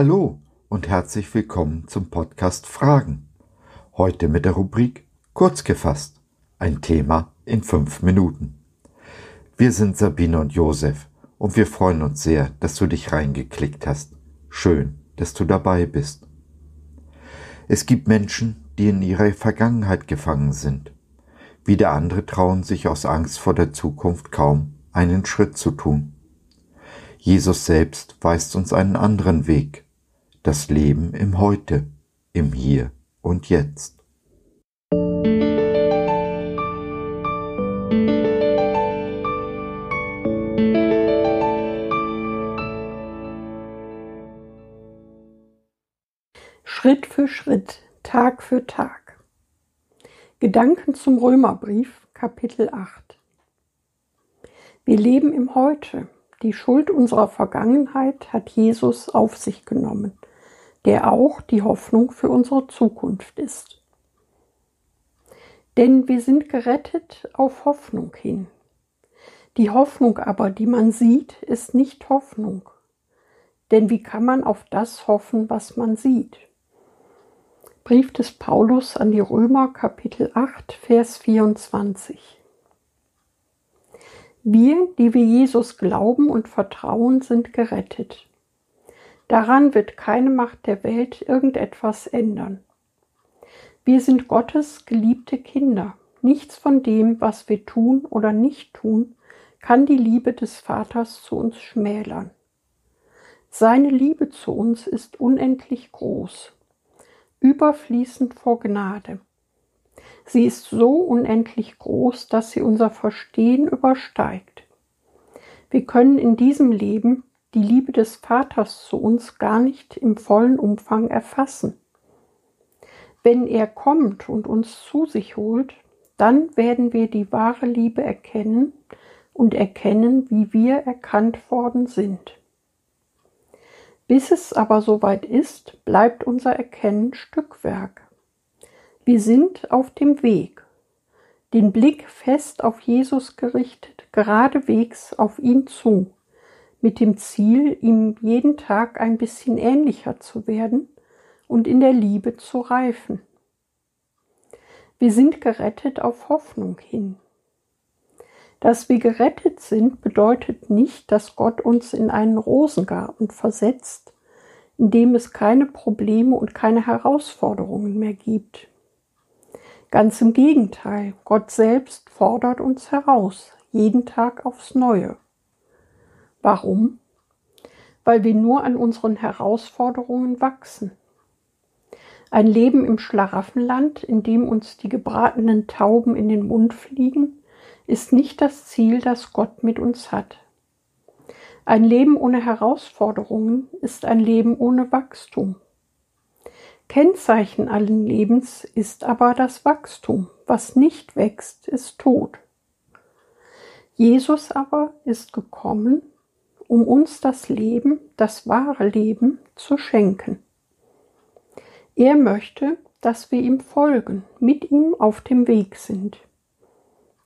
Hallo und herzlich willkommen zum Podcast Fragen. Heute mit der Rubrik Kurz gefasst. Ein Thema in fünf Minuten. Wir sind Sabine und Josef und wir freuen uns sehr, dass du dich reingeklickt hast. Schön, dass du dabei bist. Es gibt Menschen, die in ihrer Vergangenheit gefangen sind. Wieder andere trauen sich aus Angst vor der Zukunft kaum, einen Schritt zu tun. Jesus selbst weist uns einen anderen Weg, das Leben im Heute, im Hier und Jetzt. Schritt für Schritt, Tag für Tag. Gedanken zum Römerbrief, Kapitel 8. Wir leben im Heute. Die Schuld unserer Vergangenheit hat Jesus auf sich genommen, der auch die Hoffnung für unsere Zukunft ist. Denn wir sind gerettet auf Hoffnung hin. Die Hoffnung aber, die man sieht, ist nicht Hoffnung. Denn wie kann man auf das hoffen, was man sieht? Brief des Paulus an die Römer Kapitel 8 Vers 24. Wir, die wir Jesus glauben und vertrauen, sind gerettet. Daran wird keine Macht der Welt irgendetwas ändern. Wir sind Gottes geliebte Kinder. Nichts von dem, was wir tun oder nicht tun, kann die Liebe des Vaters zu uns schmälern. Seine Liebe zu uns ist unendlich groß überfließend vor Gnade. Sie ist so unendlich groß, dass sie unser Verstehen übersteigt. Wir können in diesem Leben die Liebe des Vaters zu uns gar nicht im vollen Umfang erfassen. Wenn er kommt und uns zu sich holt, dann werden wir die wahre Liebe erkennen und erkennen, wie wir erkannt worden sind. Bis es aber soweit ist, bleibt unser Erkennen Stückwerk. Wir sind auf dem Weg, den Blick fest auf Jesus gerichtet, geradewegs auf ihn zu, mit dem Ziel, ihm jeden Tag ein bisschen ähnlicher zu werden und in der Liebe zu reifen. Wir sind gerettet auf Hoffnung hin. Dass wir gerettet sind, bedeutet nicht, dass Gott uns in einen Rosengarten versetzt, in dem es keine Probleme und keine Herausforderungen mehr gibt. Ganz im Gegenteil, Gott selbst fordert uns heraus, jeden Tag aufs Neue. Warum? Weil wir nur an unseren Herausforderungen wachsen. Ein Leben im Schlaraffenland, in dem uns die gebratenen Tauben in den Mund fliegen, ist nicht das Ziel, das Gott mit uns hat. Ein Leben ohne Herausforderungen ist ein Leben ohne Wachstum. Kennzeichen allen Lebens ist aber das Wachstum. Was nicht wächst, ist tot. Jesus aber ist gekommen, um uns das Leben, das wahre Leben, zu schenken. Er möchte, dass wir ihm folgen, mit ihm auf dem Weg sind.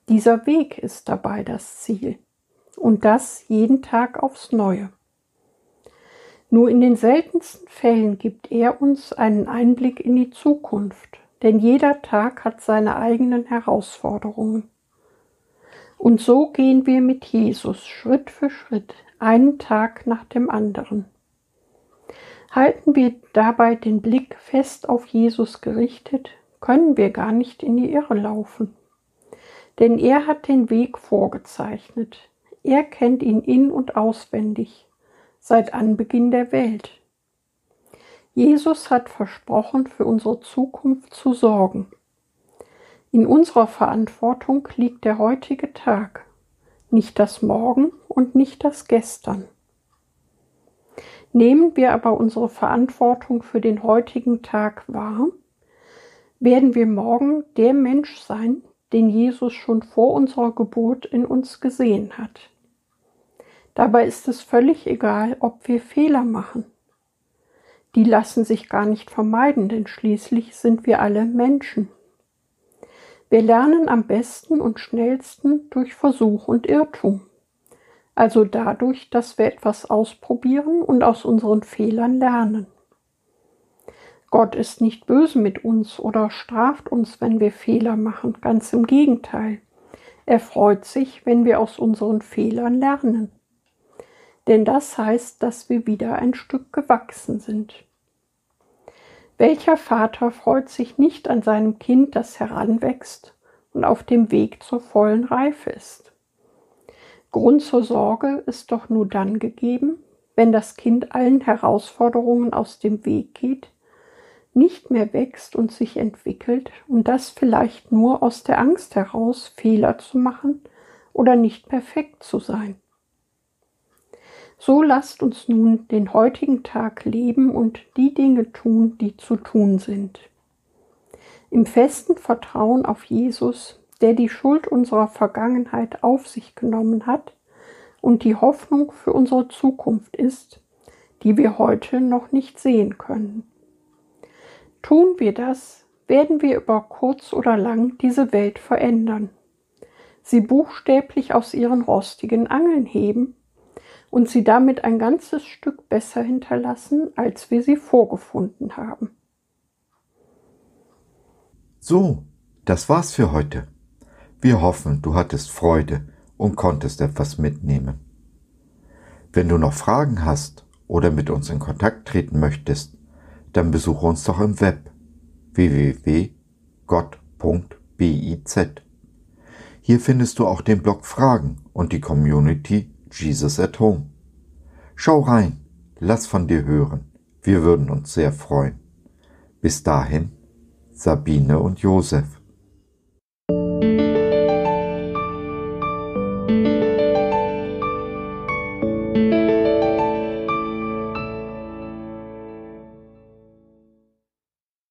Dieser Weg ist dabei das Ziel. Und das jeden Tag aufs Neue. Nur in den seltensten Fällen gibt er uns einen Einblick in die Zukunft, denn jeder Tag hat seine eigenen Herausforderungen. Und so gehen wir mit Jesus Schritt für Schritt, einen Tag nach dem anderen. Halten wir dabei den Blick fest auf Jesus gerichtet, können wir gar nicht in die Irre laufen denn er hat den Weg vorgezeichnet. Er kennt ihn in und auswendig, seit Anbeginn der Welt. Jesus hat versprochen, für unsere Zukunft zu sorgen. In unserer Verantwortung liegt der heutige Tag, nicht das Morgen und nicht das Gestern. Nehmen wir aber unsere Verantwortung für den heutigen Tag wahr, werden wir morgen der Mensch sein, den Jesus schon vor unserer Geburt in uns gesehen hat. Dabei ist es völlig egal, ob wir Fehler machen. Die lassen sich gar nicht vermeiden, denn schließlich sind wir alle Menschen. Wir lernen am besten und schnellsten durch Versuch und Irrtum. Also dadurch, dass wir etwas ausprobieren und aus unseren Fehlern lernen. Gott ist nicht böse mit uns oder straft uns, wenn wir Fehler machen, ganz im Gegenteil. Er freut sich, wenn wir aus unseren Fehlern lernen. Denn das heißt, dass wir wieder ein Stück gewachsen sind. Welcher Vater freut sich nicht an seinem Kind, das heranwächst und auf dem Weg zur vollen Reife ist? Grund zur Sorge ist doch nur dann gegeben, wenn das Kind allen Herausforderungen aus dem Weg geht nicht mehr wächst und sich entwickelt und das vielleicht nur aus der Angst heraus, Fehler zu machen oder nicht perfekt zu sein. So lasst uns nun den heutigen Tag leben und die Dinge tun, die zu tun sind. Im festen Vertrauen auf Jesus, der die Schuld unserer Vergangenheit auf sich genommen hat und die Hoffnung für unsere Zukunft ist, die wir heute noch nicht sehen können. Tun wir das, werden wir über kurz oder lang diese Welt verändern, sie buchstäblich aus ihren rostigen Angeln heben und sie damit ein ganzes Stück besser hinterlassen, als wir sie vorgefunden haben. So, das war's für heute. Wir hoffen, du hattest Freude und konntest etwas mitnehmen. Wenn du noch Fragen hast oder mit uns in Kontakt treten möchtest, dann besuche uns doch im Web www.gott.biz. Hier findest du auch den Blog Fragen und die Community Jesus at Home. Schau rein, lass von dir hören, wir würden uns sehr freuen. Bis dahin, Sabine und Josef.